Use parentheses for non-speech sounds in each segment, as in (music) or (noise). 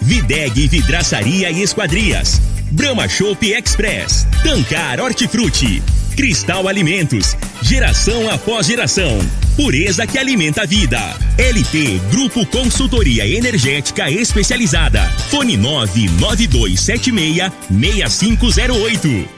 Videg Vidraçaria e Esquadrias. Brahma Shop Express. Tancar Hortifruti. Cristal Alimentos. Geração após geração. Pureza que alimenta a vida. LT Grupo Consultoria Energética Especializada. Fone 99276 6508.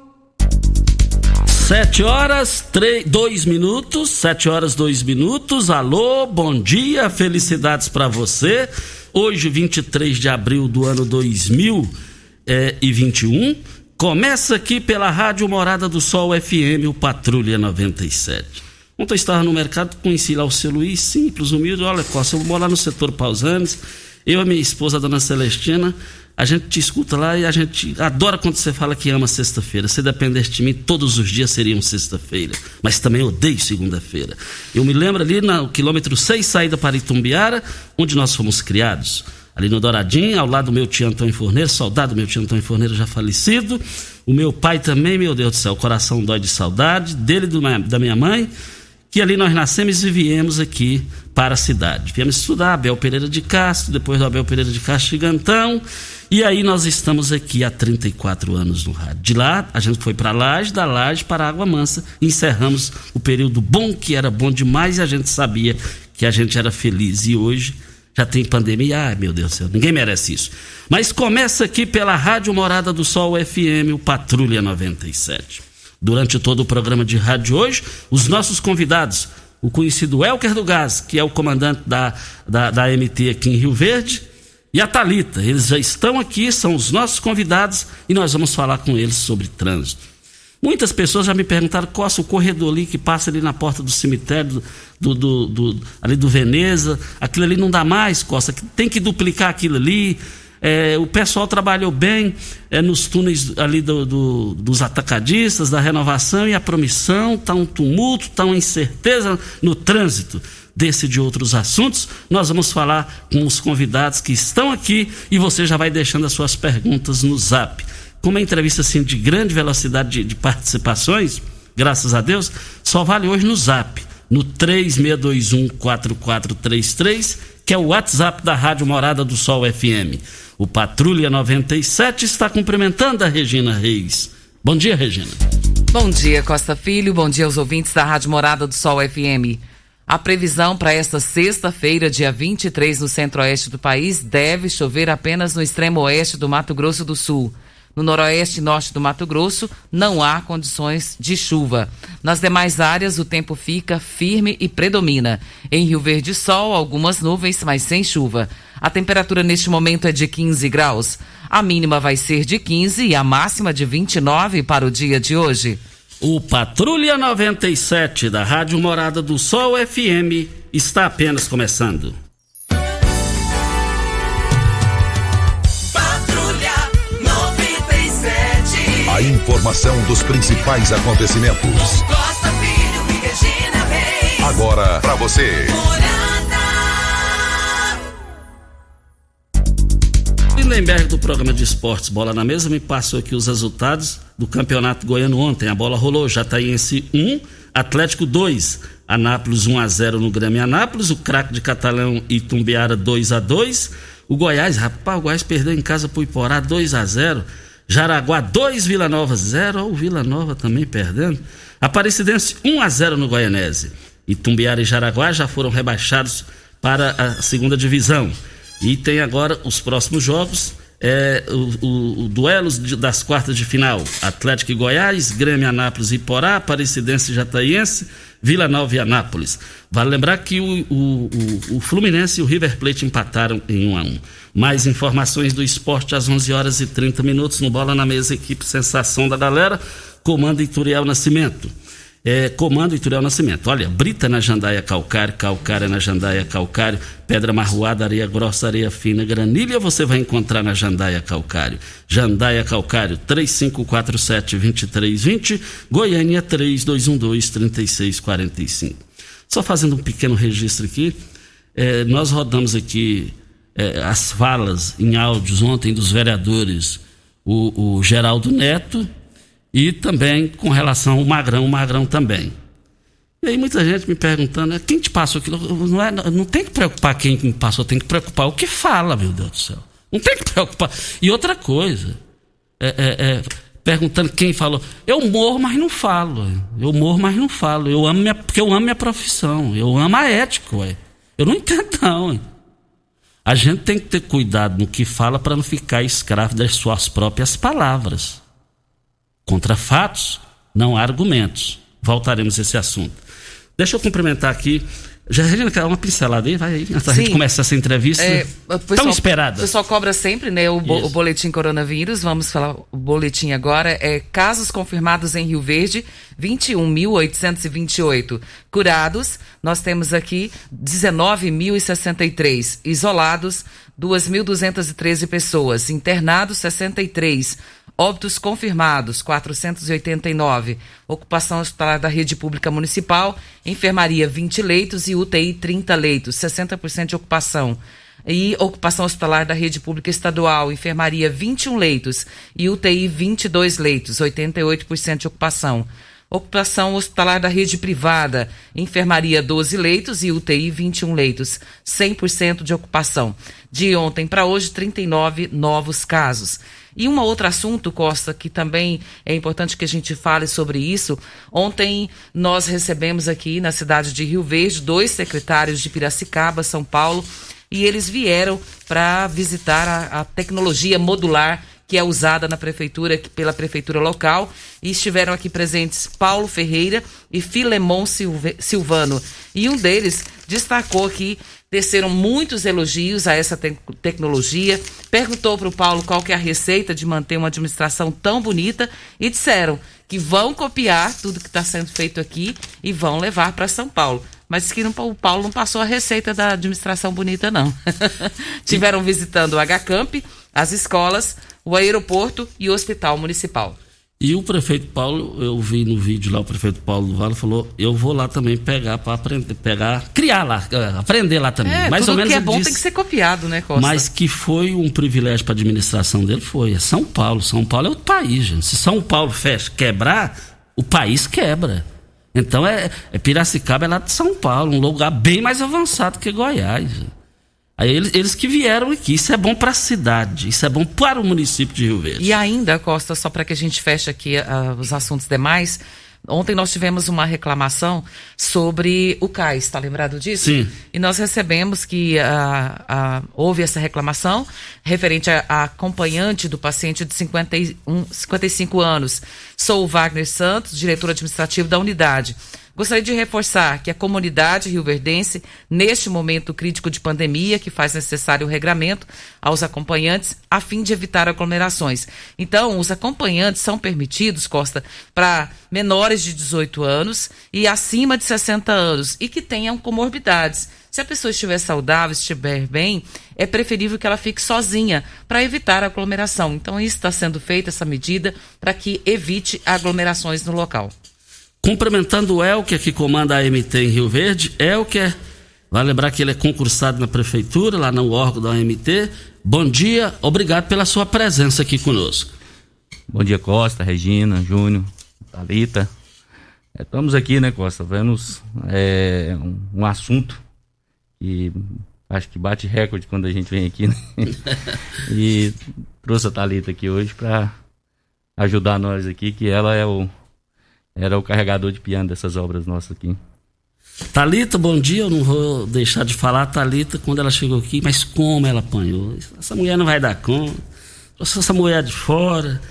Sete horas, três, dois minutos, sete horas, dois minutos. Alô, bom dia, felicidades para você. Hoje, 23 de abril do ano 2021, começa aqui pela Rádio Morada do Sol FM, o Patrulha 97. Ontem eu estava no mercado, conheci lá o seu Luiz, simples, humilde. Olha, Costa, eu vou morar no setor Pausanes. Eu e minha esposa, a dona Celestina, a gente te escuta lá e a gente adora quando você fala que ama sexta-feira. Se dependesse de mim, todos os dias seriam sexta-feira. Mas também odeio segunda-feira. Eu me lembro ali no quilômetro 6, saída para Itumbiara, onde nós fomos criados. Ali no Douradinho, ao lado do meu tio Antônio Forneiro, saudade do meu tio Antônio Forneiro já falecido. O meu pai também, meu Deus do céu, o coração dói de saudade, dele e da minha mãe que ali nós nascemos e viemos aqui para a cidade. Viemos estudar Abel Pereira de Castro, depois do Abel Pereira de Castro Gigantão, e aí nós estamos aqui há 34 anos no rádio. De lá, a gente foi para Laje, da Laje para Água Mansa, encerramos o período bom, que era bom demais, e a gente sabia que a gente era feliz. E hoje já tem pandemia, ai meu Deus do céu, ninguém merece isso. Mas começa aqui pela Rádio Morada do Sol FM, o Patrulha 97. Durante todo o programa de rádio hoje, os nossos convidados, o conhecido Elker do Gás, que é o comandante da, da, da MT aqui em Rio Verde, e a Talita, eles já estão aqui, são os nossos convidados e nós vamos falar com eles sobre trânsito. Muitas pessoas já me perguntaram qual é o corredor ali que passa ali na porta do cemitério do, do, do, ali do Veneza, aquilo ali não dá mais, Costa, tem que duplicar aquilo ali. É, o pessoal trabalhou bem é, nos túneis ali do, do, dos atacadistas, da renovação e a promissão. Está um tumulto, está uma incerteza no trânsito desse e de outros assuntos. Nós vamos falar com os convidados que estão aqui e você já vai deixando as suas perguntas no zap. Com uma entrevista assim de grande velocidade de, de participações, graças a Deus, só vale hoje no zap, no 36214433, que é o WhatsApp da Rádio Morada do Sol FM. O Patrulha 97 está cumprimentando a Regina Reis. Bom dia, Regina. Bom dia, Costa Filho. Bom dia aos ouvintes da Rádio Morada do Sol FM. A previsão para esta sexta-feira, dia 23, no centro-oeste do país, deve chover apenas no extremo oeste do Mato Grosso do Sul. No noroeste e norte do Mato Grosso, não há condições de chuva. Nas demais áreas, o tempo fica firme e predomina. Em Rio Verde, sol, algumas nuvens, mas sem chuva. A temperatura neste momento é de 15 graus. A mínima vai ser de 15 e a máxima de 29 para o dia de hoje. O Patrulha 97 da Rádio Morada do Sol FM está apenas começando. A informação dos principais acontecimentos. Costa Filho e Regina Reis. Agora para você. Lindenberg do programa de esportes Bola na Mesa me passou aqui os resultados do campeonato goiano ontem. A bola rolou Jataiense 1, Atlético 2, Anápolis 1 a 0 no Grêmio Anápolis, o craque de Catalão e Tumbiara 2 a 2, o Goiás, rapaz, o Goiás perdeu em casa pro Iporá 2 a 0, Jaraguá 2 Vila Nova 0, o Vila Nova também perdendo. Aparecidense 1 a 0 no Goianese. Itumbiara e Jaraguá já foram rebaixados para a segunda divisão. E tem agora os próximos jogos, é, o, o, o duelos de, das quartas de final: Atlético e Goiás, Grêmio Anápolis e Porá, Aparecidense e Jataiense, Vila Nova e Anápolis. Vale lembrar que o, o, o, Fluminense e o River Plate empataram em 1 a 1 Mais informações do esporte às 11 horas e 30 minutos no Bola na Mesa, equipe Sensação da Galera, comando Ituriel Nascimento é, comando Ituriel Nascimento. Olha, brita na jandaia calcário, calcária na jandaia calcário, pedra marroada, areia grossa, areia fina, granilha você vai encontrar na jandaia calcário. Jandaia calcário 3547-2320, Goiânia 3212-3645. Só fazendo um pequeno registro aqui, é, nós rodamos aqui é, as falas em áudios ontem dos vereadores, o, o Geraldo Neto, e também com relação ao Magrão, Magrão também. E aí muita gente me perguntando, quem te passou aquilo? Não, é, não tem que preocupar quem me passou, tem que preocupar o que fala, meu Deus do céu. Não tem que preocupar. E outra coisa, é, é, é, perguntando quem falou. Eu morro, mas não falo. Eu morro, mas não falo. Eu amo minha, porque eu amo minha profissão. Eu amo a ética, ué. Eu não entendo, não. A gente tem que ter cuidado no que fala para não ficar escravo das suas próprias palavras. Contra fatos, não há argumentos. Voltaremos a esse assunto. Deixa eu cumprimentar aqui. Já quer uma pincelada aí, vai aí, antes da gente começar essa entrevista. É, pessoal, Tão esperada. O pessoal cobra sempre, né, o, o, boletim coronavírus. Vamos falar o boletim agora. É casos confirmados em Rio Verde, 21.828. Curados, nós temos aqui 19.063. Isolados, 2.213 pessoas. Internados, 63. Óbitos confirmados, 489. Ocupação hospitalar da rede pública municipal, enfermaria 20 leitos e UTI 30 leitos, 60% de ocupação. E ocupação hospitalar da rede pública estadual, enfermaria 21 leitos e UTI 22 leitos, 88% de ocupação. Ocupação hospitalar da rede privada, enfermaria 12 leitos e UTI 21 leitos, 100% de ocupação. De ontem para hoje, 39 novos casos. E um outro assunto, Costa, que também é importante que a gente fale sobre isso. Ontem nós recebemos aqui na cidade de Rio Verde dois secretários de Piracicaba, São Paulo, e eles vieram para visitar a, a tecnologia modular que é usada na prefeitura, pela prefeitura local, e estiveram aqui presentes Paulo Ferreira e Filemon Silvano. E um deles destacou que teceram muitos elogios a essa te tecnologia, perguntou para o Paulo qual que é a receita de manter uma administração tão bonita e disseram que vão copiar tudo que está sendo feito aqui e vão levar para São Paulo. Mas que não, o Paulo não passou a receita da administração bonita, não. (laughs) Tiveram visitando o HCamp, as escolas, o aeroporto e o hospital municipal. E o prefeito Paulo, eu vi no vídeo lá, o prefeito Paulo do Vale falou: eu vou lá também pegar para aprender, pegar, criar lá, eh, aprender lá também. É, Mais ou menos que é bom disse, tem que ser copiado, né, Costa? Mas que foi um privilégio para a administração dele, foi. É São Paulo. São Paulo é o país, gente. Se São Paulo fecha, quebrar, o país quebra. Então é, é Piracicaba é lá de São Paulo, um lugar bem mais avançado que Goiás. Gente. Eles, eles que vieram aqui. Isso é bom para a cidade, isso é bom para o município de Rio Verde. E ainda, Costa, só para que a gente feche aqui uh, os assuntos demais. Ontem nós tivemos uma reclamação sobre o CAIS, está lembrado disso? Sim. E nós recebemos que uh, uh, houve essa reclamação referente à acompanhante do paciente de 51, 55 anos. Sou o Wagner Santos, diretor administrativo da unidade. Gostaria de reforçar que a comunidade rioverdense, neste momento crítico de pandemia, que faz necessário o regramento aos acompanhantes, a fim de evitar aglomerações. Então, os acompanhantes são permitidos, Costa, para menores de 18 anos e acima de 60 anos e que tenham comorbidades. Se a pessoa estiver saudável, estiver bem, é preferível que ela fique sozinha para evitar aglomeração. Então, isso está sendo feito, essa medida, para que evite aglomerações no local. Cumprimentando o Elker, que comanda a MT em Rio Verde. Elker, Vale lembrar que ele é concursado na prefeitura, lá no órgão da OMT. Bom dia, obrigado pela sua presença aqui conosco. Bom dia, Costa, Regina, Júnior, Thalita. É, estamos aqui, né, Costa, vemos é, um, um, assunto que acho que bate recorde quando a gente vem aqui, né? (laughs) e trouxe a Thalita aqui hoje para ajudar nós aqui, que ela é o, era o carregador de piano dessas obras nossas aqui. Talita, bom dia. Eu não vou deixar de falar Talita quando ela chegou aqui, mas como ela apanhou. Essa mulher não vai dar conta. Trouxe essa mulher de fora.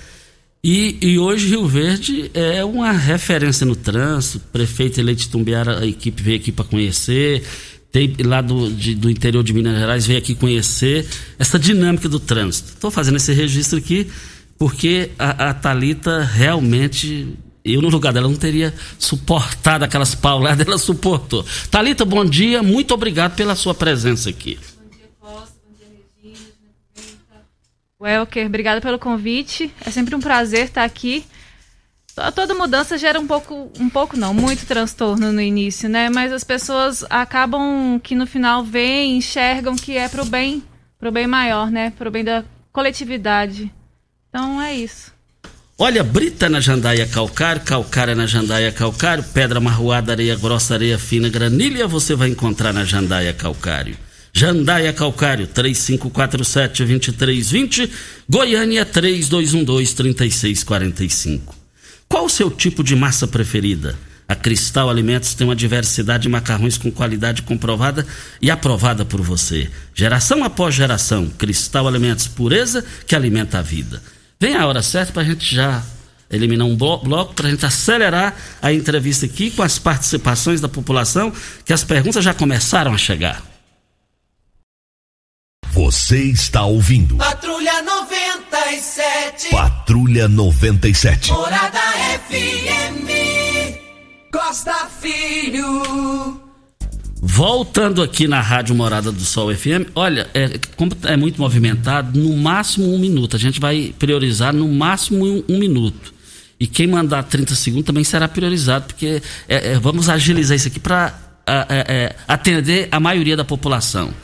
E, e, hoje Rio Verde é uma referência no trânsito. Prefeito eleito de Tumbiara, a equipe veio aqui para conhecer. Tem lá do, de, do interior de Minas Gerais veio aqui conhecer essa dinâmica do trânsito. Estou fazendo esse registro aqui porque a, a Talita realmente eu, no lugar dela, não teria suportado aquelas pauladas, ela suportou. Talita, bom dia, muito obrigado pela sua presença aqui. Bom dia, Costa, bom dia, Regina, Welker, obrigada pelo convite. É sempre um prazer estar aqui. Toda mudança gera um pouco, um pouco não, muito transtorno no início, né? Mas as pessoas acabam que no final veem, enxergam que é pro bem, pro bem maior, né? Pro bem da coletividade. Então é isso. Olha, brita na jandaia calcário, calcária na jandaia calcário, pedra marroada, areia grossa, areia fina, granilha, você vai encontrar na jandaia calcário. Jandaia Calcário, 3547-2320, Goiânia 3212-3645. Qual o seu tipo de massa preferida? A Cristal Alimentos tem uma diversidade de macarrões com qualidade comprovada e aprovada por você. Geração após geração, Cristal Alimentos, pureza que alimenta a vida. Vem a hora certa para a gente já eliminar um bloco, para a gente acelerar a entrevista aqui com as participações da população, que as perguntas já começaram a chegar. Você está ouvindo. Patrulha 97. Patrulha 97. Morada FM. Costa Filho. Voltando aqui na Rádio Morada do Sol FM, olha, é, como é muito movimentado, no máximo um minuto. A gente vai priorizar no máximo um, um minuto. E quem mandar 30 segundos também será priorizado, porque é, é, vamos agilizar isso aqui para é, é, atender a maioria da população.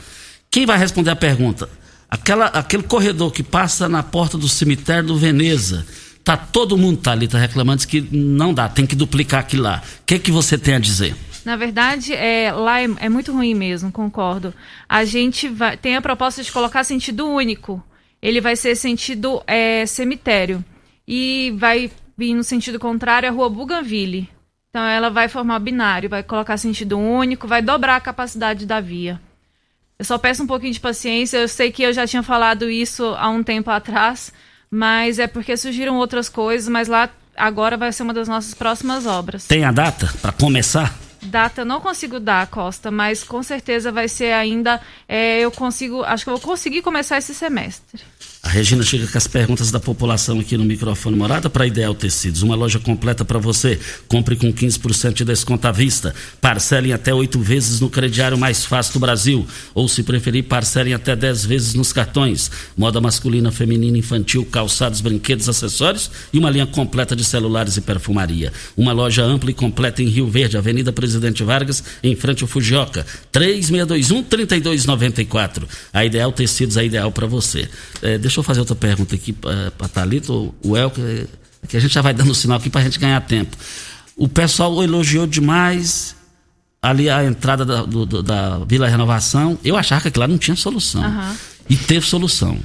Quem vai responder a pergunta? Aquela, aquele corredor que passa na porta do cemitério do Veneza. Tá todo mundo tá ali, tá reclamando que não dá, tem que duplicar aquilo lá. O que, que você tem a dizer? Na verdade, é, lá é, é, muito ruim mesmo, concordo. A gente vai, tem a proposta de colocar sentido único. Ele vai ser sentido é, cemitério. E vai vir no sentido contrário a rua Bougainville. Então ela vai formar binário, vai colocar sentido único, vai dobrar a capacidade da via. Eu só peço um pouquinho de paciência. Eu sei que eu já tinha falado isso há um tempo atrás, mas é porque surgiram outras coisas, mas lá agora vai ser uma das nossas próximas obras. Tem a data para começar? Data não consigo dar, Costa, mas com certeza vai ser ainda. É, eu consigo. Acho que eu vou conseguir começar esse semestre. A Regina chega com as perguntas da população aqui no microfone morada para Ideal Tecidos. Uma loja completa para você. Compre com 15% de desconto à vista. Parcelem até oito vezes no crediário mais fácil do Brasil. Ou, se preferir, parcelem até 10 vezes nos cartões. Moda masculina, feminina, infantil, calçados, brinquedos, acessórios e uma linha completa de celulares e perfumaria. Uma loja ampla e completa em Rio Verde, Avenida Presidente Vargas, em frente ao Fujioka. 3621-3294. A Ideal Tecidos é ideal para você. É, deixa Deixa eu fazer outra pergunta aqui para a Thalita, o El, que a gente já vai dando sinal aqui para a gente ganhar tempo. O pessoal elogiou demais ali a entrada da, do, da Vila Renovação. Eu achava que aquilo lá não tinha solução. Uhum. E teve solução.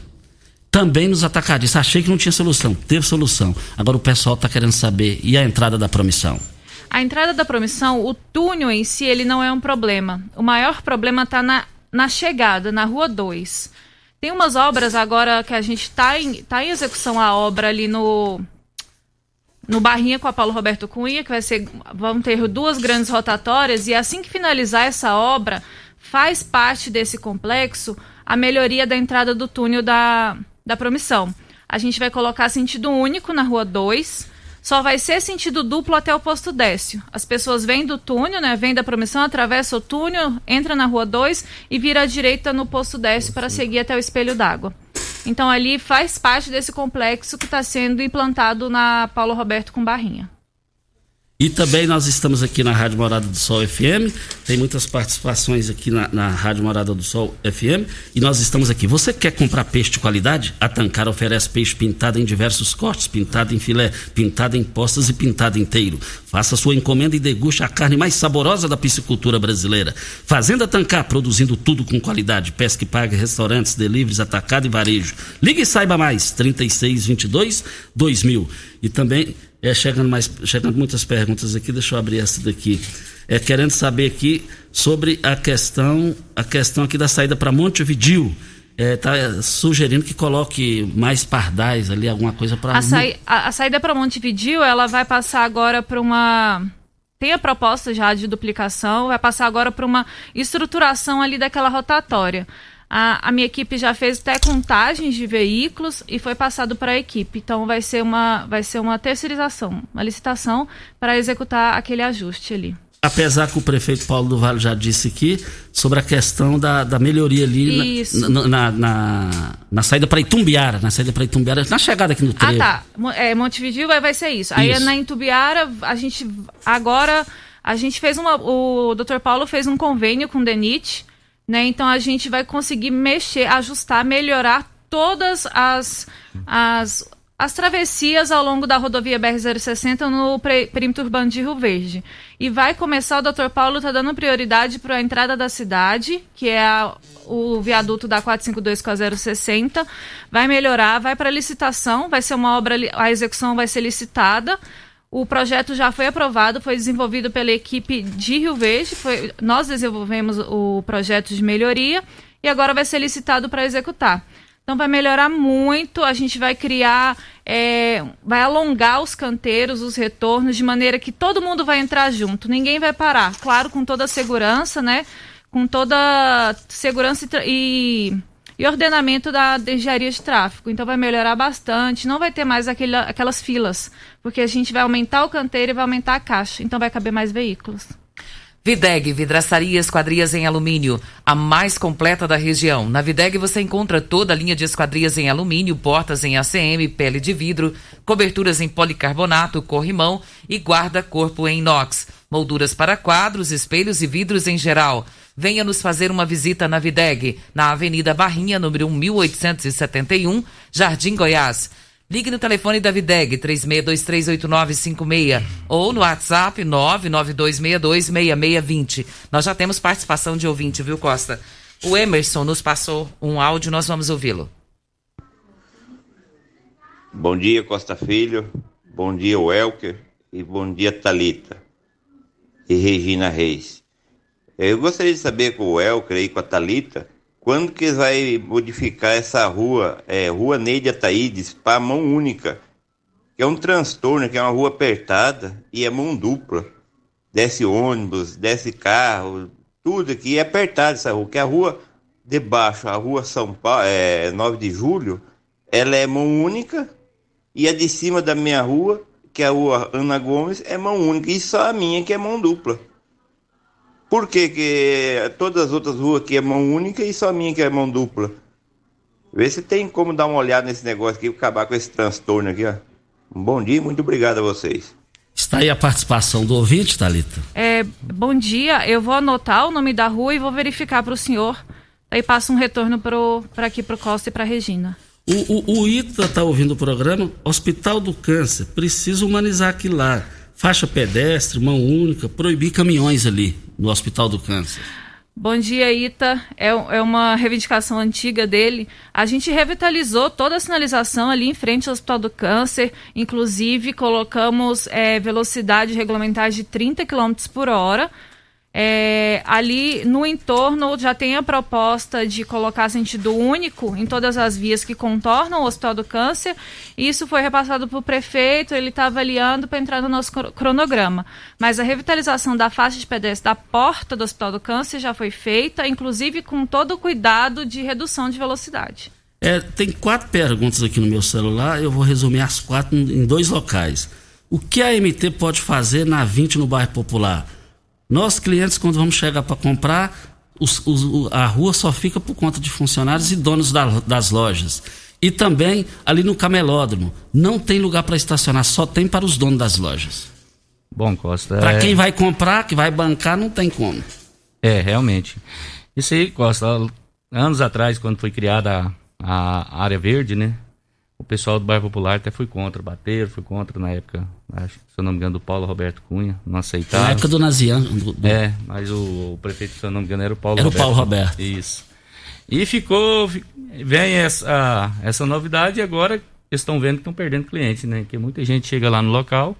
Também nos atacadistas. Achei que não tinha solução. Teve solução. Agora o pessoal está querendo saber. E a entrada da promissão? A entrada da promissão, o túnel em si, ele não é um problema. O maior problema está na, na chegada, na Rua 2. Tem umas obras agora que a gente está em, tá em execução a obra ali no no Barrinha com a Paulo Roberto Cunha, que vai ser vão ter duas grandes rotatórias e assim que finalizar essa obra, faz parte desse complexo a melhoria da entrada do túnel da, da promissão. A gente vai colocar sentido único na rua 2, só vai ser sentido duplo até o posto Décio. As pessoas vêm do túnel, né? Vêm da promissão, atravessa o túnel, entra na rua 2 e vira à direita no posto Décio para seguir até o espelho d'água. Então ali faz parte desse complexo que está sendo implantado na Paulo Roberto com Barrinha. E também nós estamos aqui na Rádio Morada do Sol FM, tem muitas participações aqui na, na Rádio Morada do Sol FM, e nós estamos aqui. Você quer comprar peixe de qualidade? A Tancar oferece peixe pintado em diversos cortes, pintado em filé, pintado em postas e pintado inteiro. Faça sua encomenda e deguste a carne mais saborosa da piscicultura brasileira. Fazenda Tancar, produzindo tudo com qualidade. Pesca e paga, restaurantes, deliveries, atacado e varejo. Ligue e saiba mais, 3622 2000. E também é, chegando, mais, chegando muitas perguntas aqui, deixa eu abrir essa daqui. É, querendo saber aqui sobre a questão, a questão aqui da saída para Montevidil. Está é, sugerindo que coloque mais pardais ali, alguma coisa para. A, a, a, saída para Montevidil, ela vai passar agora para uma. Tem a proposta já de duplicação, vai passar agora para uma estruturação ali daquela rotatória. A, a minha equipe já fez até contagens de veículos e foi passado para a equipe. Então vai ser uma, vai ser uma terceirização, uma licitação para executar aquele ajuste ali. Apesar que o prefeito Paulo do Vale já disse aqui sobre a questão da, da melhoria ali na, na, na, na, saída para Itumbiara, na saída para Itumbiara, na chegada aqui no trevo. Ah, tá. É, Montevideo vai, vai ser isso. isso. Aí na Itumbiara, a gente agora a gente fez uma o Dr. Paulo fez um convênio com o DENIT né? Então a gente vai conseguir mexer, ajustar, melhorar todas as, as, as travessias ao longo da rodovia BR-060 no perímetro urbano de Rio Verde. E vai começar, o Dr. Paulo está dando prioridade para a entrada da cidade, que é a, o viaduto da 452 com a 060. Vai melhorar, vai para licitação, vai ser uma obra, a execução vai ser licitada. O projeto já foi aprovado, foi desenvolvido pela equipe de Rio Verde. Foi, nós desenvolvemos o projeto de melhoria e agora vai ser licitado para executar. Então vai melhorar muito, a gente vai criar, é, vai alongar os canteiros, os retornos, de maneira que todo mundo vai entrar junto, ninguém vai parar. Claro, com toda a segurança, né? Com toda segurança e, e ordenamento da engenharia de tráfego. Então vai melhorar bastante, não vai ter mais aquele, aquelas filas, porque a gente vai aumentar o canteiro e vai aumentar a caixa, então vai caber mais veículos. Videg, vidraçaria esquadrias em alumínio, a mais completa da região. Na Videg você encontra toda a linha de esquadrias em alumínio, portas em ACM, pele de vidro, coberturas em policarbonato, corrimão e guarda-corpo em inox, molduras para quadros, espelhos e vidros em geral. Venha nos fazer uma visita na Videg, na Avenida Barrinha, número 1871, Jardim Goiás. Ligue no telefone da Videg 36238956 ou no WhatsApp 992626620. Nós já temos participação de ouvinte, viu, Costa? O Emerson nos passou um áudio, nós vamos ouvi-lo. Bom dia, Costa Filho. Bom dia, Welker. E bom dia, Talita e Regina Reis. Eu gostaria de saber com o Elker e com a Talita quando que vai modificar essa rua, é, Rua Neide Ataídes, para mão única, que é um transtorno, que é uma rua apertada e é mão dupla. Desce ônibus, desce carro, tudo aqui é apertado essa rua, que a rua de baixo, a rua São Paulo, é, 9 de julho, ela é mão única e a de cima da minha rua, que é a rua Ana Gomes, é mão única e só a minha que é mão dupla. Por que, que todas as outras ruas aqui é mão única e só a minha que é mão dupla? Vê se tem como dar uma olhada nesse negócio aqui e acabar com esse transtorno aqui, ó. Um bom dia, muito obrigado a vocês. Está aí a participação do ouvinte, Thalita. É, bom dia, eu vou anotar o nome da rua e vou verificar para o senhor. Aí passa um retorno para aqui para o Costa e para Regina. O, o, o Ita está ouvindo o programa Hospital do Câncer. Precisa humanizar aquilo lá faixa pedestre, mão única, proibir caminhões ali no Hospital do Câncer. Bom dia, Ita. É, é uma reivindicação antiga dele. A gente revitalizou toda a sinalização ali em frente ao Hospital do Câncer. Inclusive, colocamos é, velocidade regulamentar de 30 km por hora é, ali no entorno já tem a proposta de colocar sentido único em todas as vias que contornam o Hospital do Câncer. Isso foi repassado para o prefeito, ele está avaliando para entrar no nosso cronograma. Mas a revitalização da faixa de pedestre da porta do Hospital do Câncer já foi feita, inclusive com todo o cuidado de redução de velocidade. É, tem quatro perguntas aqui no meu celular, eu vou resumir as quatro em dois locais. O que a MT pode fazer na 20 no bairro Popular? Nós, clientes, quando vamos chegar para comprar, os, os, a rua só fica por conta de funcionários e donos da, das lojas. E também ali no camelódromo, não tem lugar para estacionar, só tem para os donos das lojas. Bom, Costa. Para é... quem vai comprar, que vai bancar, não tem como. É, realmente. Isso aí, Costa, anos atrás, quando foi criada a, a área verde, né? O pessoal do bairro Popular até foi contra, bateram, foi contra na época, acho, se eu não me engano, do Paulo Roberto Cunha, não aceitaram. Na época do Nazian. Do, do... É, mas o, o, prefeito, se eu não me engano, era o Paulo era Roberto. Era o Paulo Roberto. Isso. E ficou, vem essa, essa novidade e agora estão vendo que estão perdendo clientes, né? Que muita gente chega lá no local,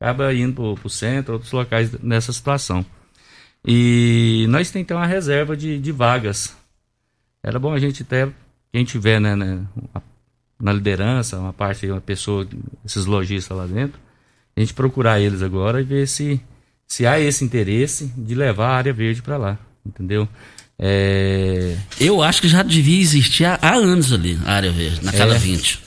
acaba indo para o centro, outros locais nessa situação. E nós temos ter uma reserva de, de vagas. Era bom a gente ter, quem tiver né, né, na liderança, uma parte, uma pessoa, esses lojistas lá dentro, a gente procurar eles agora e ver se, se há esse interesse de levar a área verde para lá, entendeu? É... Eu acho que já devia existir há, há anos ali, a área verde, naquela é. 20.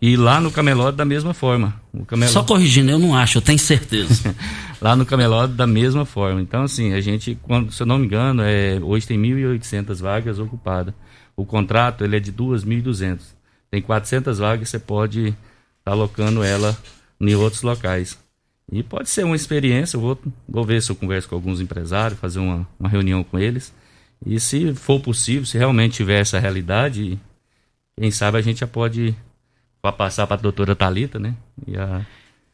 E lá no Camelot da mesma forma. Camelot... Só corrigindo, eu não acho, eu tenho certeza. (laughs) lá no Camelot da mesma forma. Então, assim, a gente, quando, se eu não me engano, é, hoje tem 1.800 vagas ocupadas. O contrato ele é de 2.200. Tem 400 vagas, você pode estar tá alocando ela em outros locais. E pode ser uma experiência, eu vou, vou ver se eu converso com alguns empresários, fazer uma, uma reunião com eles e se for possível, se realmente tiver essa realidade, quem sabe a gente já pode passar para a doutora Talita, né? E, a...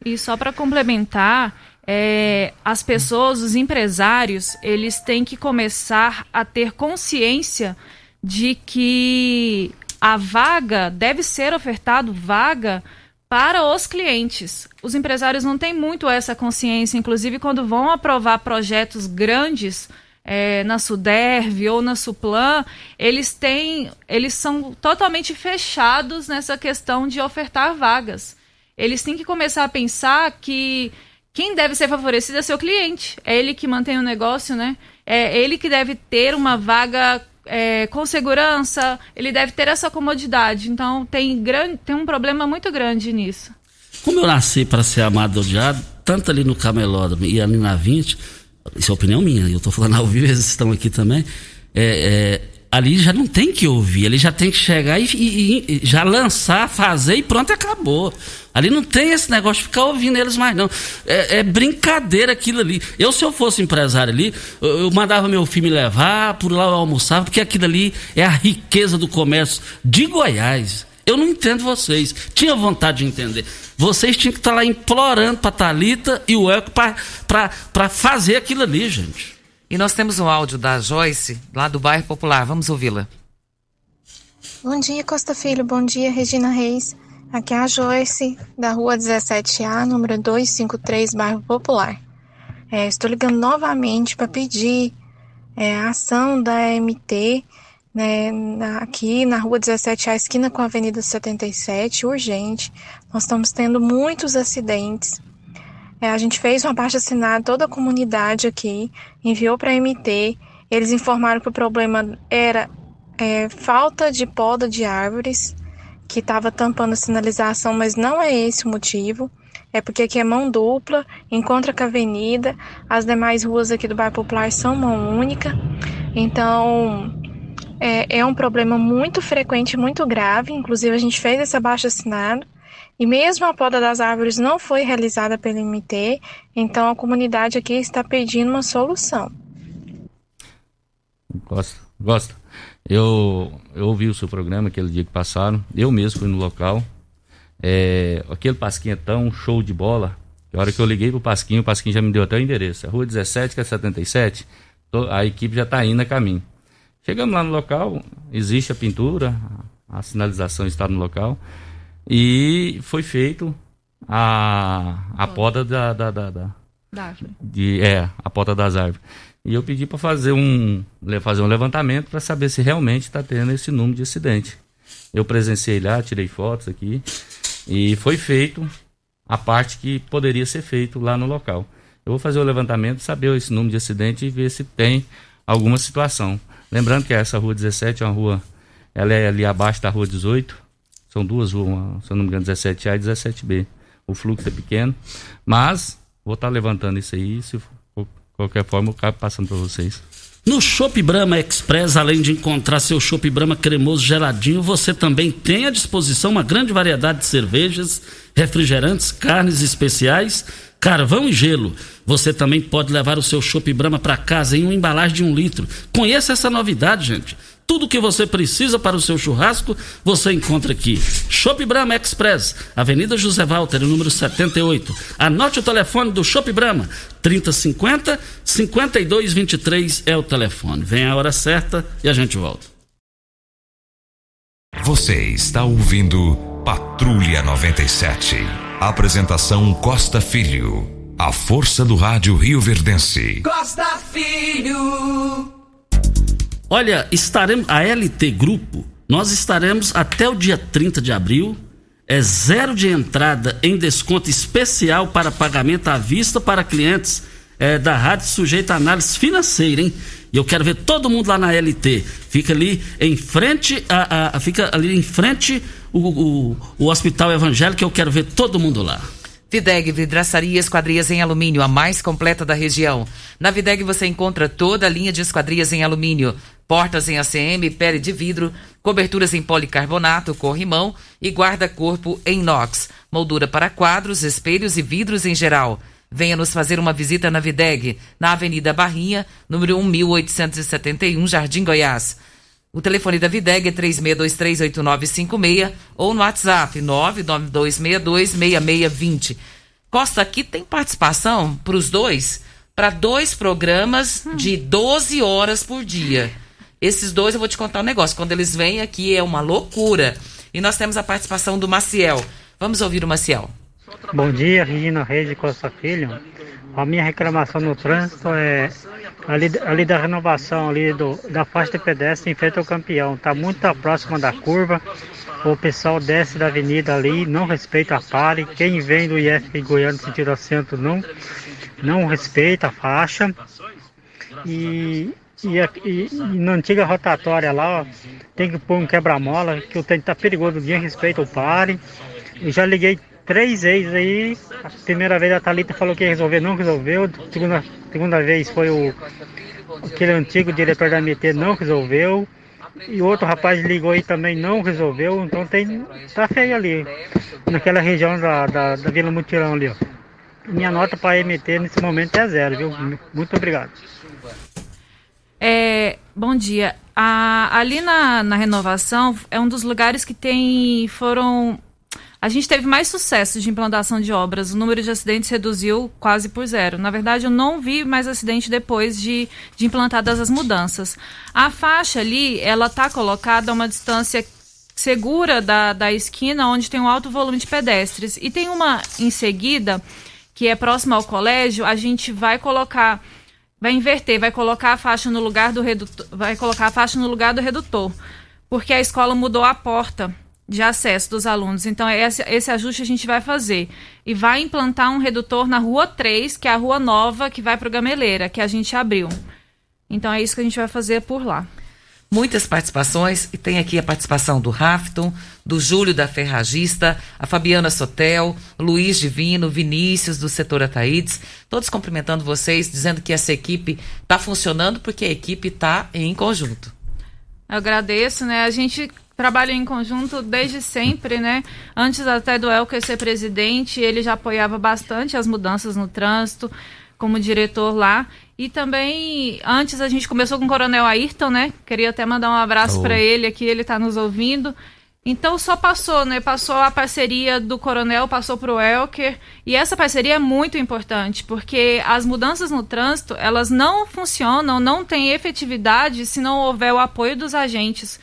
e só para complementar, é, as pessoas, os empresários, eles têm que começar a ter consciência de que a vaga deve ser ofertado vaga para os clientes. Os empresários não têm muito essa consciência, inclusive quando vão aprovar projetos grandes é, na Suderv ou na Suplan, eles têm, eles são totalmente fechados nessa questão de ofertar vagas. Eles têm que começar a pensar que quem deve ser favorecido é seu cliente. É ele que mantém o negócio, né? É ele que deve ter uma vaga é, com segurança, ele deve ter essa comodidade. Então tem, grande, tem um problema muito grande nisso. Como eu nasci para ser amado odiado, tanto ali no Camelódromo e ali na 20, isso é opinião minha, eu estou falando ao vivo, eles estão aqui também. É, é, ali já não tem que ouvir, ele já tem que chegar e, e, e, já lançar, fazer e pronto, acabou. Ali não tem esse negócio de ficar ouvindo eles mais, não. É, é brincadeira aquilo ali. Eu, se eu fosse empresário ali, eu, eu, mandava meu filho me levar, por lá eu almoçava, porque aquilo ali é a riqueza do comércio de Goiás. Eu não entendo vocês. Tinha vontade de entender. Vocês tinham que estar lá implorando para Talita e o Elco para fazer aquilo ali, gente. E nós temos um áudio da Joyce, lá do bairro Popular. Vamos ouvi-la. Bom dia, Costa Filho. Bom dia, Regina Reis. Aqui é a Joyce, da rua 17A, número 253, bairro Popular. É, estou ligando novamente para pedir é, a ação da MT né, na, aqui na rua 17, a esquina com a Avenida 77, urgente. Nós estamos tendo muitos acidentes. É, a gente fez uma parte assinada, toda a comunidade aqui, enviou para a MT. Eles informaram que o problema era é, falta de poda de árvores, que estava tampando a sinalização, mas não é esse o motivo. É porque aqui é mão dupla, encontra com a avenida, as demais ruas aqui do bairro Popular são mão única. Então, é, é um problema muito frequente, muito grave. Inclusive, a gente fez esse abaixo assinado. E mesmo a poda das árvores não foi realizada pelo MT, então a comunidade aqui está pedindo uma solução. Gosta, gosta. Eu, eu ouvi o seu programa aquele dia que passaram, eu mesmo fui no local. É, aquele Pasquinho é tão show de bola. A hora que eu liguei pro Pasquinho, o Pasquinho já me deu até o endereço. A rua 17, que é 77, a equipe já está indo a caminho. Chegamos lá no local, existe a pintura, a sinalização está no local e foi feito a, a poda da, da, da, da, da árvore. De, é, a poda das árvores. E eu pedi para fazer um, fazer um levantamento para saber se realmente está tendo esse número de acidente. Eu presenciei lá, tirei fotos aqui e foi feito a parte que poderia ser feito lá no local. Eu vou fazer o levantamento, saber esse número de acidente e ver se tem alguma situação. Lembrando que essa rua 17 é uma rua, ela é ali abaixo da rua 18. São duas ruas, se eu não me engano, 17A e 17B. O fluxo é pequeno, mas vou estar levantando isso aí, se for, qualquer forma eu acabo passando para vocês. No Shop Brahma Express, além de encontrar seu Shop Brahma cremoso geladinho, você também tem à disposição uma grande variedade de cervejas, refrigerantes, carnes especiais, carvão e gelo. Você também pode levar o seu Shop Brahma para casa em uma embalagem de um litro. Conheça essa novidade, gente. Tudo que você precisa para o seu churrasco, você encontra aqui. Shop Brahma Express, Avenida José Walter, número 78. Anote o telefone do Shop Brahma, 3050 5223 é o telefone. Vem a hora certa e a gente volta. Você está ouvindo Patrulha 97. Apresentação Costa Filho. A força do rádio Rio Verdense. Costa Filho. Olha, estaremos a LT Grupo, nós estaremos até o dia 30 de abril. É zero de entrada em desconto especial para pagamento à vista para clientes é, da rádio sujeita a análise financeira, hein? E eu quero ver todo mundo lá na LT. Fica ali em frente a, a fica ali em frente o, o, o Hospital Evangélico. Eu quero ver todo mundo lá. Videg Vidraçaria Esquadrias em Alumínio, a mais completa da região. Na Videg você encontra toda a linha de esquadrias em alumínio, portas em ACM, pele de vidro, coberturas em policarbonato, corrimão e guarda-corpo em inox, moldura para quadros, espelhos e vidros em geral. Venha nos fazer uma visita na Videg, na Avenida Barrinha, número 1871, Jardim Goiás. O telefone da Videg é 36238956 ou no WhatsApp 992626620. Costa, aqui tem participação para os dois, para dois programas de 12 horas por dia. Esses dois eu vou te contar um negócio. Quando eles vêm aqui é uma loucura. E nós temos a participação do Maciel. Vamos ouvir o Maciel. Bom dia, Regina Reis de Costa Filho. A minha reclamação no trânsito é ali, ali da renovação ali do, da faixa de pedestre em frente ao campeão. Está muito próxima da curva. O pessoal desce da avenida ali, não respeita a pare. Quem vem do IF Goiânia sentido assento não, não respeita a faixa. E, e, e, e na antiga rotatória lá, ó, tem que pôr um quebra-mola, que o tempo tá perigoso, ninguém respeita o pare. Eu já liguei três vezes aí. A primeira vez a Thalita falou que ia resolver, não resolveu. Segunda, segunda vez foi o aquele antigo diretor da MT, não resolveu. E outro rapaz ligou aí também, não resolveu. Então tem. tá feio ali. Naquela região da, da, da Vila Mutirão ali, ó. Minha nota para MT nesse momento é zero, viu? Muito obrigado. É, bom dia. A, ali na, na renovação é um dos lugares que tem foram a gente teve mais sucesso de implantação de obras. O número de acidentes reduziu quase por zero. Na verdade, eu não vi mais acidente depois de, de implantadas as mudanças. A faixa ali, ela está colocada a uma distância segura da, da esquina, onde tem um alto volume de pedestres. E tem uma em seguida, que é próxima ao colégio, a gente vai colocar vai inverter, vai colocar a faixa no lugar do redutor, vai colocar a faixa no lugar do redutor, porque a escola mudou a porta de acesso dos alunos. Então, esse, esse ajuste a gente vai fazer. E vai implantar um redutor na Rua 3, que é a rua nova que vai para o Gameleira, que a gente abriu. Então, é isso que a gente vai fazer por lá. Muitas participações, e tem aqui a participação do Rafton, do Júlio da Ferragista, a Fabiana Sotel, Luiz Divino, Vinícius do setor Ataídes, todos cumprimentando vocês, dizendo que essa equipe está funcionando porque a equipe está em conjunto. Eu agradeço, né? A gente trabalha em conjunto desde sempre, né? Antes até do Elker ser presidente, ele já apoiava bastante as mudanças no trânsito, como diretor lá. E também, antes a gente começou com o Coronel Ayrton, né? Queria até mandar um abraço oh. para ele aqui, ele está nos ouvindo. Então só passou, né? Passou a parceria do Coronel, passou para o Elker. E essa parceria é muito importante, porque as mudanças no trânsito, elas não funcionam, não têm efetividade se não houver o apoio dos agentes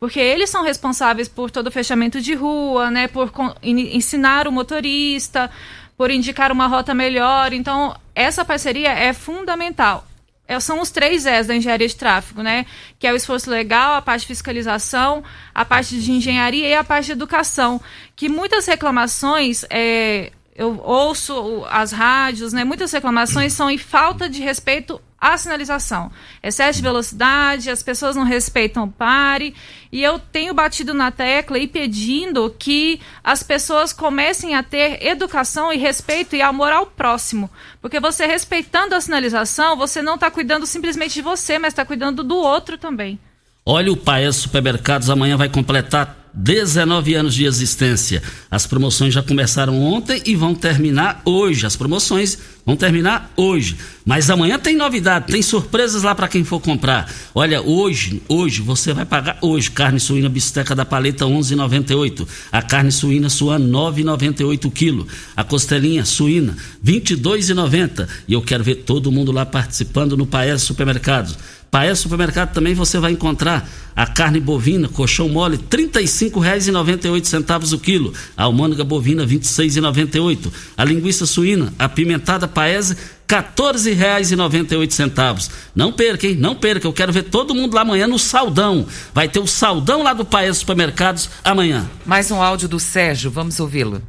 porque eles são responsáveis por todo o fechamento de rua, né, por ensinar o motorista, por indicar uma rota melhor. Então, essa parceria é fundamental. É, são os três S da engenharia de tráfego, né? Que é o esforço legal, a parte de fiscalização, a parte de engenharia e a parte de educação. Que muitas reclamações, é, eu ouço as rádios, né? Muitas reclamações são em falta de respeito a sinalização. Excesso de velocidade, as pessoas não respeitam o pare. E eu tenho batido na tecla e pedindo que as pessoas comecem a ter educação e respeito e amor ao próximo. Porque você respeitando a sinalização, você não está cuidando simplesmente de você, mas está cuidando do outro também. Olha o Paes Supermercados amanhã vai completar 19 anos de existência. As promoções já começaram ontem e vão terminar hoje. As promoções vão terminar hoje. Mas amanhã tem novidade, tem surpresas lá para quem for comprar. Olha, hoje, hoje você vai pagar hoje carne suína bisteca da paleta 11,98. A carne suína suana 9,98 quilo. A costelinha suína 22,90. E eu quero ver todo mundo lá participando no Paes Supermercados. Paes Supermercado também você vai encontrar a carne bovina, colchão mole, R$ 35,98 o quilo. A almôndega bovina, R$ 26,98. A linguiça suína, apimentada Paese, 14,98. Não perca, hein? Não perca. Eu quero ver todo mundo lá amanhã no Saldão. Vai ter o Saldão lá do Paes Supermercados amanhã. Mais um áudio do Sérgio, vamos ouvi-lo.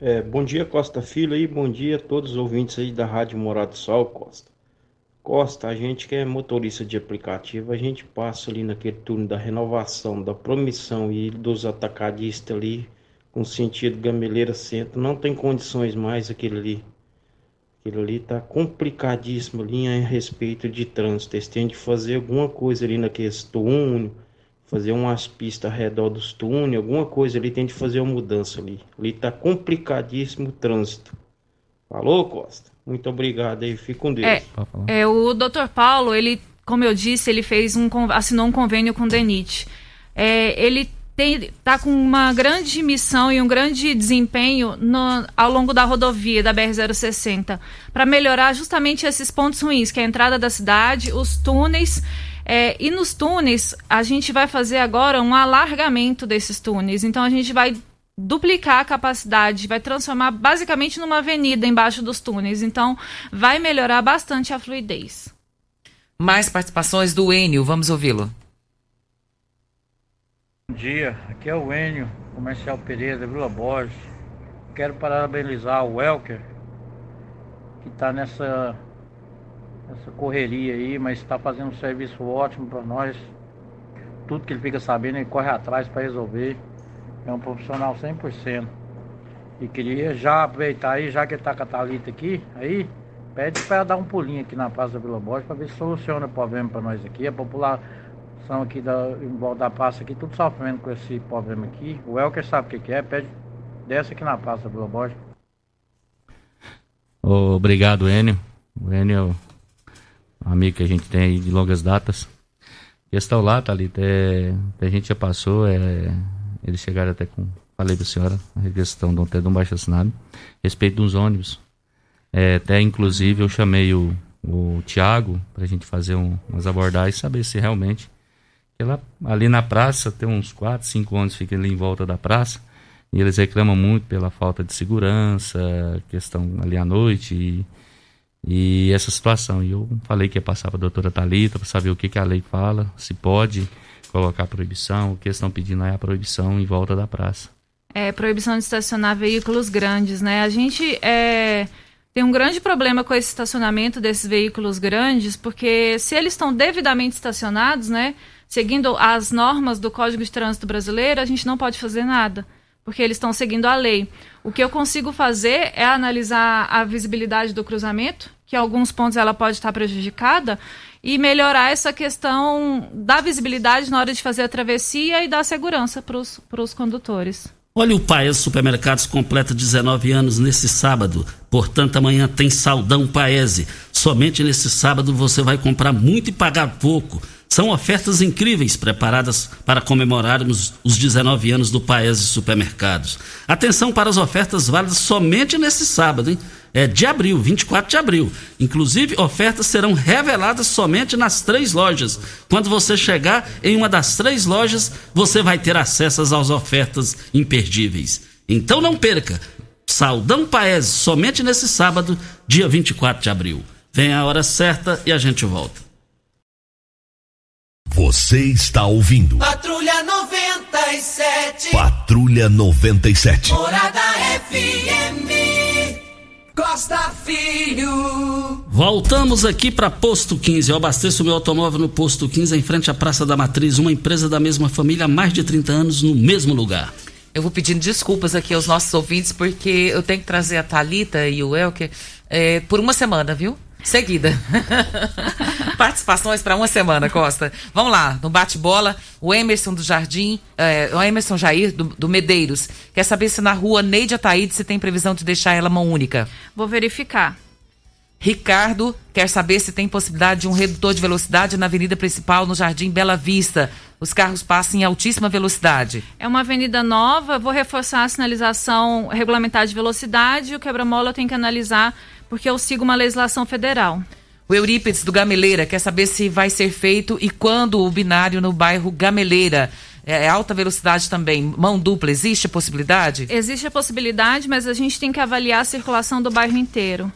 É, bom dia, Costa Filho aí. Bom dia a todos os ouvintes aí da Rádio Morado do Sol, Costa. Costa, a gente que é motorista de aplicativo, a gente passa ali naquele turno da renovação, da promissão e dos atacadistas ali, com sentido Gameleira Centro, não tem condições mais aquele ali. Aquilo ali tá complicadíssimo ali a respeito de trânsito. Eles têm de fazer alguma coisa ali naqueles túnel, fazer umas pistas ao redor dos túneis, alguma coisa ali tem de fazer uma mudança ali. Ali tá complicadíssimo o trânsito. Falou, Costa? Muito obrigado aí, fique com Deus. É, é, o Dr. Paulo, ele, como eu disse, ele fez um assinou um convênio com o DENIT. É, ele está com uma grande missão e um grande desempenho no, ao longo da rodovia da BR-060 para melhorar justamente esses pontos ruins, que é a entrada da cidade, os túneis. É, e nos túneis, a gente vai fazer agora um alargamento desses túneis. Então, a gente vai duplicar a capacidade, vai transformar basicamente numa avenida embaixo dos túneis. Então, vai melhorar bastante a fluidez. Mais participações do Enio, vamos ouvi-lo. Bom dia, aqui é o Enio, comercial Pereira, Vila Borges. Quero parabenizar o Welker, que está nessa, nessa correria aí, mas está fazendo um serviço ótimo para nós. Tudo que ele fica sabendo, ele corre atrás para resolver. É um profissional 100%. E queria já aproveitar aí, já que ele tá com a Thalita aqui, aí, pede para dar um pulinho aqui na Praça Vila Borges para ver se soluciona o problema para nós aqui. A população aqui da, em volta da praça aqui, tudo sofrendo com esse problema aqui. O Elker sabe o que, que é, pede, desce aqui na Praça Vila Borges. Obrigado, Enio. O Enio é um amigo que a gente tem aí de longas datas. Questão lá, Thalita, é, a gente já passou, é, eles chegaram até com. Falei para a senhora, a questão de ter um baixo assinado, respeito dos ônibus. É, até inclusive eu chamei o, o Tiago para a gente fazer um, umas abordagens saber se realmente. Ela, ali na praça tem uns 4, 5 ônibus ficam ali em volta da praça e eles reclamam muito pela falta de segurança, questão ali à noite e, e essa situação. E eu falei que ia passar para a doutora Talita para saber o que, que a lei fala, se pode colocar proibição. O que estão pedindo é a proibição em volta da praça. É, proibição de estacionar veículos grandes, né? A gente é, tem um grande problema com esse estacionamento desses veículos grandes, porque se eles estão devidamente estacionados, né? Seguindo as normas do Código de Trânsito Brasileiro, a gente não pode fazer nada, porque eles estão seguindo a lei. O que eu consigo fazer é analisar a visibilidade do cruzamento, que em alguns pontos ela pode estar prejudicada, e melhorar essa questão da visibilidade na hora de fazer a travessia e da segurança para os condutores. Olha, o Paes Supermercados completa 19 anos nesse sábado. Portanto, amanhã tem Saldão Paese. Somente nesse sábado você vai comprar muito e pagar pouco. São ofertas incríveis preparadas para comemorarmos os 19 anos do Paese Supermercados. Atenção para as ofertas válidas somente nesse sábado, hein? é, de abril, 24 de abril. Inclusive, ofertas serão reveladas somente nas três lojas. Quando você chegar em uma das três lojas, você vai ter acesso às ofertas imperdíveis. Então não perca. Saldão Paes, somente nesse sábado, dia 24 de abril. Vem a hora certa e a gente volta. Você está ouvindo. Patrulha 97. Patrulha 97. Morada FM. Costa Filho. Voltamos aqui para Posto 15. Eu abasteço meu automóvel no Posto 15, em frente à Praça da Matriz, uma empresa da mesma família há mais de 30 anos no mesmo lugar. Eu vou pedindo desculpas aqui aos nossos ouvintes, porque eu tenho que trazer a Talita e o Elker é, por uma semana, viu? Seguida. (laughs) Participações para uma semana, Costa. Vamos lá, no bate-bola, o Emerson do Jardim, é, o Emerson Jair do, do, Medeiros, quer saber se na rua Neide Ataíde se tem previsão de deixar ela mão única. Vou verificar. Ricardo quer saber se tem possibilidade de um redutor de velocidade na avenida principal no Jardim Bela Vista. Os carros passam em altíssima velocidade. É uma avenida nova, vou reforçar a sinalização regulamentar de velocidade o quebra-mola eu tenho que analisar porque eu sigo uma legislação federal. O Eurípides do Gameleira quer saber se vai ser feito e quando o binário no bairro Gameleira. É, é alta velocidade também, mão dupla, existe a possibilidade? Existe a possibilidade, mas a gente tem que avaliar a circulação do bairro inteiro.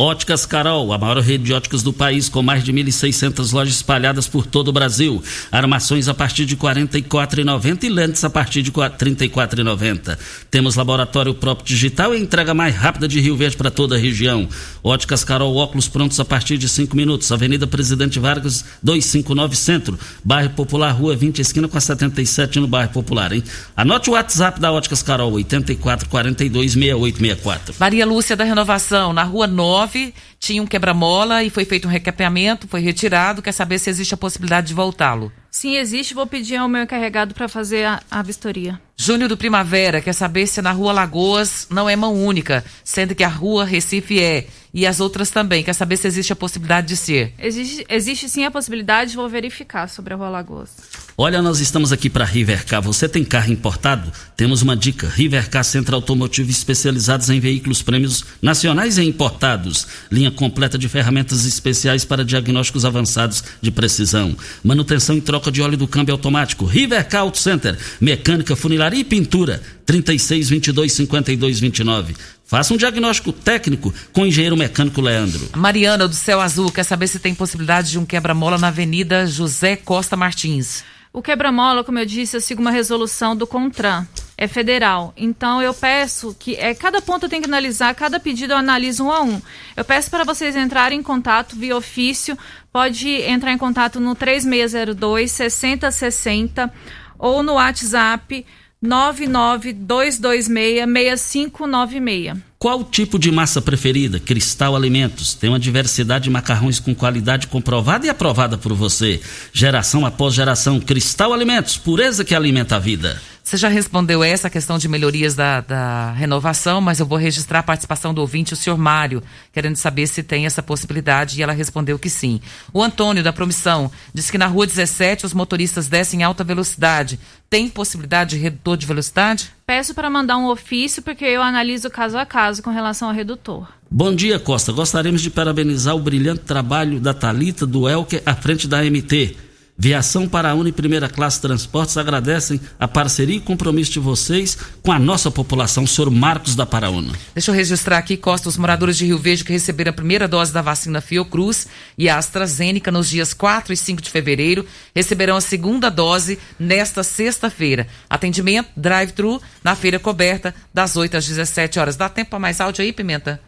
Óticas Carol, a maior rede de óticas do país, com mais de 1.600 lojas espalhadas por todo o Brasil. Armações a partir de R$ 44,90 e lentes a partir de R$ 34,90. Temos laboratório próprio digital e entrega mais rápida de Rio Verde para toda a região. Óticas Carol, óculos prontos a partir de 5 minutos. Avenida Presidente Vargas, 259 Centro. Bairro Popular, Rua 20, esquina com a 77 no Bairro Popular, hein? Anote o WhatsApp da Óticas Carol, 8442 6864. Maria Lúcia da Renovação, na Rua 9 19 tinha um quebra-mola e foi feito um recapeamento, foi retirado. Quer saber se existe a possibilidade de voltá-lo? Sim, existe. Vou pedir ao meu encarregado para fazer a, a vistoria. Júnior do Primavera quer saber se na Rua Lagoas não é mão única, sendo que a Rua Recife é. E as outras também. Quer saber se existe a possibilidade de ser? Existe, existe sim a possibilidade, vou verificar sobre a Rua Lagoas. Olha, nós estamos aqui para Rivercar. Você tem carro importado? Temos uma dica. Rivercar Centro Automotivo especializados em veículos prêmios nacionais e importados. Linha completa de ferramentas especiais para diagnósticos avançados de precisão. Manutenção e troca de óleo do câmbio automático. Rivercar Auto Center. Mecânica, funilaria e pintura. 36 22 52 29. Faça um diagnóstico técnico com o engenheiro mecânico Leandro. Mariana do Céu Azul quer saber se tem possibilidade de um quebra-mola na Avenida José Costa Martins. O quebra-mola, como eu disse, eu sigo uma resolução do CONTRAN, é federal. Então eu peço que é cada ponto eu tenho que analisar, cada pedido eu analiso um a um. Eu peço para vocês entrarem em contato via ofício, pode entrar em contato no 3602 6060 ou no WhatsApp 992266596. Qual o tipo de massa preferida? Cristal Alimentos. Tem uma diversidade de macarrões com qualidade comprovada e aprovada por você. Geração após geração. Cristal Alimentos. Pureza que alimenta a vida. Você já respondeu essa questão de melhorias da, da, renovação, mas eu vou registrar a participação do ouvinte, o senhor Mário, querendo saber se tem essa possibilidade, e ela respondeu que sim. O Antônio, da Promissão, disse que na rua 17 os motoristas descem em alta velocidade. Tem possibilidade de redutor de velocidade? Peço para mandar um ofício, porque eu analiso caso a caso com relação ao redutor. Bom dia, Costa. Gostaríamos de parabenizar o brilhante trabalho da Talita do Elker à frente da MT. Viação para a Uni Primeira Classe Transportes agradecem a parceria e compromisso de vocês com a nossa população, senhor Marcos da Paraúna. Deixa eu registrar aqui, Costa, os moradores de Rio Verde que receberam a primeira dose da vacina Fiocruz e AstraZeneca nos dias 4 e 5 de fevereiro receberão a segunda dose nesta sexta-feira. Atendimento drive-thru na feira coberta das 8 às 17 horas. Dá tempo para mais áudio aí, Pimenta?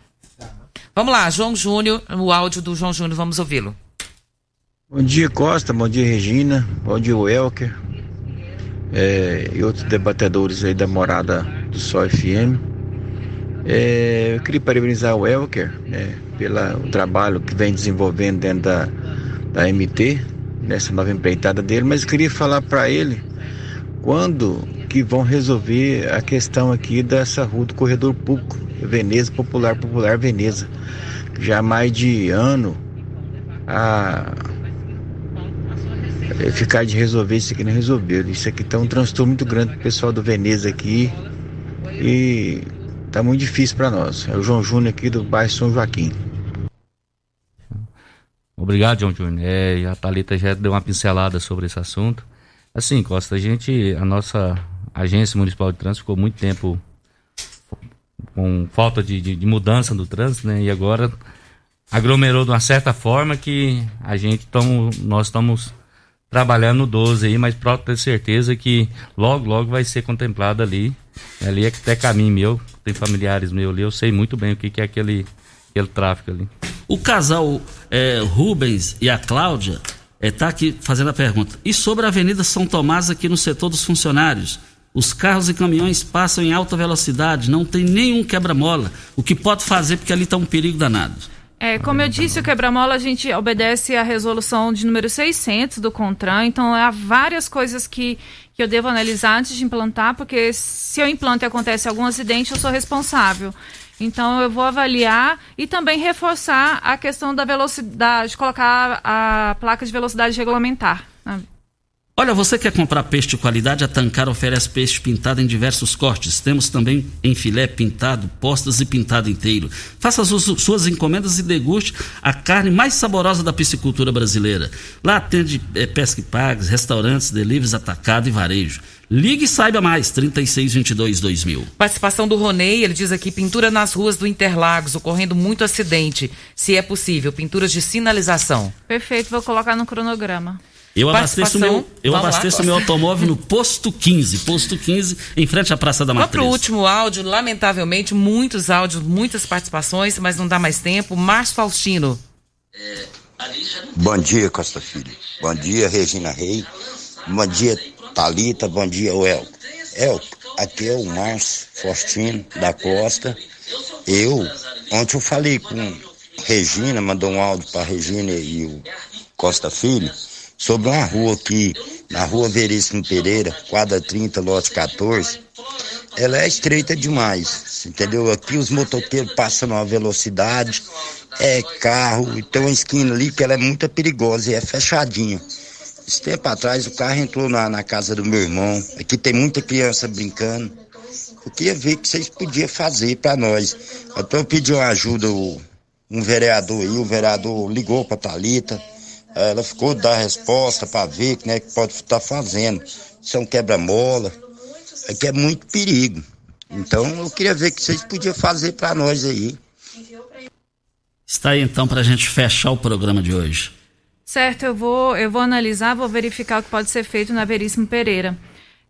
Vamos lá, João Júnior, o áudio do João Júnior, vamos ouvi-lo. Bom dia Costa, bom dia Regina, bom dia Welker é, e outros debatedores aí da morada do Sol FM. É, eu queria parabenizar o Elker é, pelo trabalho que vem desenvolvendo dentro da, da MT, nessa nova empreitada dele, mas queria falar para ele quando que vão resolver a questão aqui dessa rua do corredor público, Veneza Popular, Popular Veneza. Já há mais de ano a ficar de resolver isso aqui não resolveu. Isso aqui tá um transtorno muito grande pro pessoal do Veneza aqui e tá muito difícil para nós. É o João Júnior aqui do bairro São Joaquim. Obrigado, João Júnior. É, a Thalita já deu uma pincelada sobre esse assunto. Assim, Costa, a gente, a nossa agência municipal de trânsito ficou muito tempo com falta de, de, de mudança do trânsito, né? E agora aglomerou de uma certa forma que a gente tamo, nós estamos trabalhando no 12 aí, mas pode ter certeza que logo, logo vai ser contemplado ali Ali é que até caminho meu, tem familiares meus ali, eu sei muito bem o que, que é aquele, aquele tráfico ali. O casal é, Rubens e a Cláudia está aqui fazendo a pergunta. E sobre a Avenida São Tomás aqui no setor dos funcionários? Os carros e caminhões passam em alta velocidade, não tem nenhum quebra-mola. O que pode fazer porque ali está um perigo danado? É, como eu disse, o quebra-mola a gente obedece à resolução de número 600 do CONTRAN, então há várias coisas que, que eu devo analisar antes de implantar, porque se eu implanto e acontece algum acidente, eu sou responsável. Então eu vou avaliar e também reforçar a questão da velocidade, de colocar a placa de velocidade regulamentar. Olha, você quer comprar peixe de qualidade? A Tancar oferece peixe pintado em diversos cortes. Temos também em filé pintado, postas e pintado inteiro. Faça suas, suas encomendas e deguste a carne mais saborosa da piscicultura brasileira. Lá atende é, pesca e pagas, restaurantes, deliveries, atacado e varejo. Ligue e saiba mais, 3622-2000. Participação do Ronei, ele diz aqui, pintura nas ruas do Interlagos, ocorrendo muito acidente. Se é possível, pinturas de sinalização. Perfeito, vou colocar no cronograma. Eu abasteço, meu, eu abasteço lá, meu automóvel no posto 15, posto 15, em frente à Praça da Matriz. Vamos pro último áudio, lamentavelmente, muitos áudios, muitas participações, mas não dá mais tempo. Márcio Faustino. Bom dia, Costa Filho. Bom dia, Regina Rei. Bom dia, Talita. Bom dia, El. El, aqui é o Márcio Faustino da Costa. Eu, ontem eu falei com Regina, mandou um áudio para Regina e o Costa Filho sobre uma rua aqui, na rua Veríssimo Pereira, quadra 30, lote 14, ela é estreita demais, entendeu? Aqui os motoqueiros passam numa velocidade, é carro, tem uma esquina ali que ela é muito perigosa e é fechadinha. Esse tempo atrás o carro entrou na, na casa do meu irmão, aqui tem muita criança brincando. Eu queria ver o que vocês podiam fazer para nós. Então eu pedi uma ajuda, um vereador aí, o vereador ligou para Talita ela ficou dar resposta para ver né, que pode estar fazendo. Isso é um quebra-mola. Aqui é muito perigo. Então eu queria ver o que vocês podiam fazer para nós aí. Está aí então para a gente fechar o programa de hoje. Certo, eu vou, eu vou analisar, vou verificar o que pode ser feito na Veríssimo Pereira.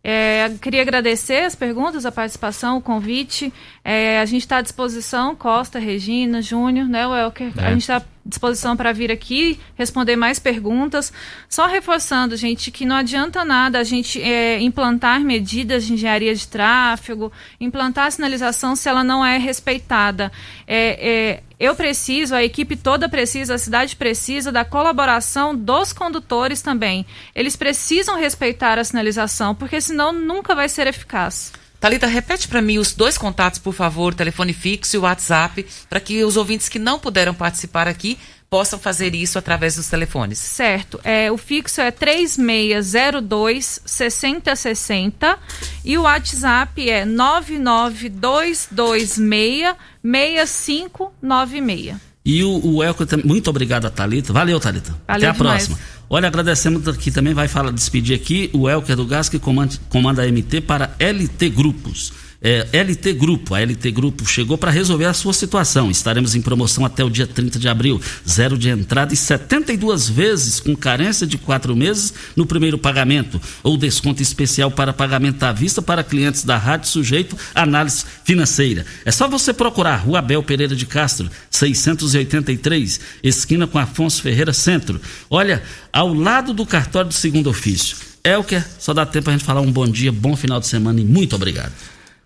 É, queria agradecer as perguntas, a participação, o convite. É, a gente está à disposição, Costa, Regina, Júnior, né, Welker? É. A gente está disposição para vir aqui responder mais perguntas. Só reforçando, gente, que não adianta nada a gente é, implantar medidas de engenharia de tráfego, implantar sinalização se ela não é respeitada. É, é, eu preciso, a equipe toda precisa, a cidade precisa da colaboração dos condutores também. Eles precisam respeitar a sinalização, porque senão nunca vai ser eficaz. Talita, repete para mim os dois contatos, por favor, telefone fixo e WhatsApp, para que os ouvintes que não puderam participar aqui possam fazer isso através dos telefones. Certo. É, o fixo é 3602 6060 e o WhatsApp é 99226 6596. E o, o Elco, muito obrigado a Thalita. Valeu, Thalita. Até a demais. próxima. Olha, agradecemos aqui também, vai falar, despedir aqui o Elker do Gás, que comanda, comanda a MT para LT Grupos é, LT Grupo. A LT Grupo chegou para resolver a sua situação. Estaremos em promoção até o dia 30 de abril. Zero de entrada e 72 vezes com carência de quatro meses no primeiro pagamento. Ou desconto especial para pagamento à vista para clientes da rádio sujeito à análise financeira. É só você procurar Rua Abel Pereira de Castro, 683, esquina com Afonso Ferreira Centro. Olha, ao lado do cartório do segundo ofício. Elker, só dá tempo a gente falar um bom dia, bom final de semana e muito obrigado.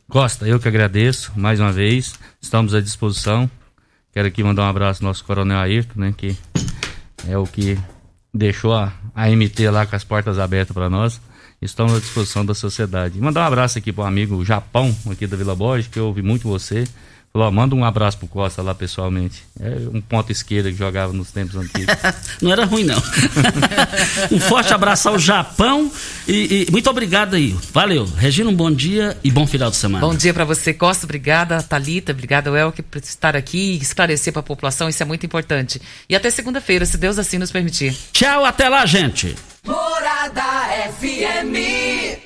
Costa, eu que agradeço mais uma vez. Estamos à disposição. Quero aqui mandar um abraço ao nosso Coronel Ayrton, né, que é o que deixou a, a MT lá com as portas abertas para nós. Estamos à disposição da sociedade. Mandar um abraço aqui para o amigo Japão, aqui da Vila Borges, que eu ouvi muito você. Falou, manda um abraço pro Costa lá pessoalmente. É um ponto esquerda que jogava nos tempos antigos. (laughs) não era ruim, não. (laughs) um forte abraço ao Japão e, e, muito obrigado aí. Valeu. Regina, um bom dia e bom final de semana. Bom dia para você, Costa. Obrigada, Talita. Obrigada, Elke, por estar aqui e esclarecer para a população. Isso é muito importante. E até segunda-feira, se Deus assim nos permitir. Tchau, até lá, gente. Morada FM.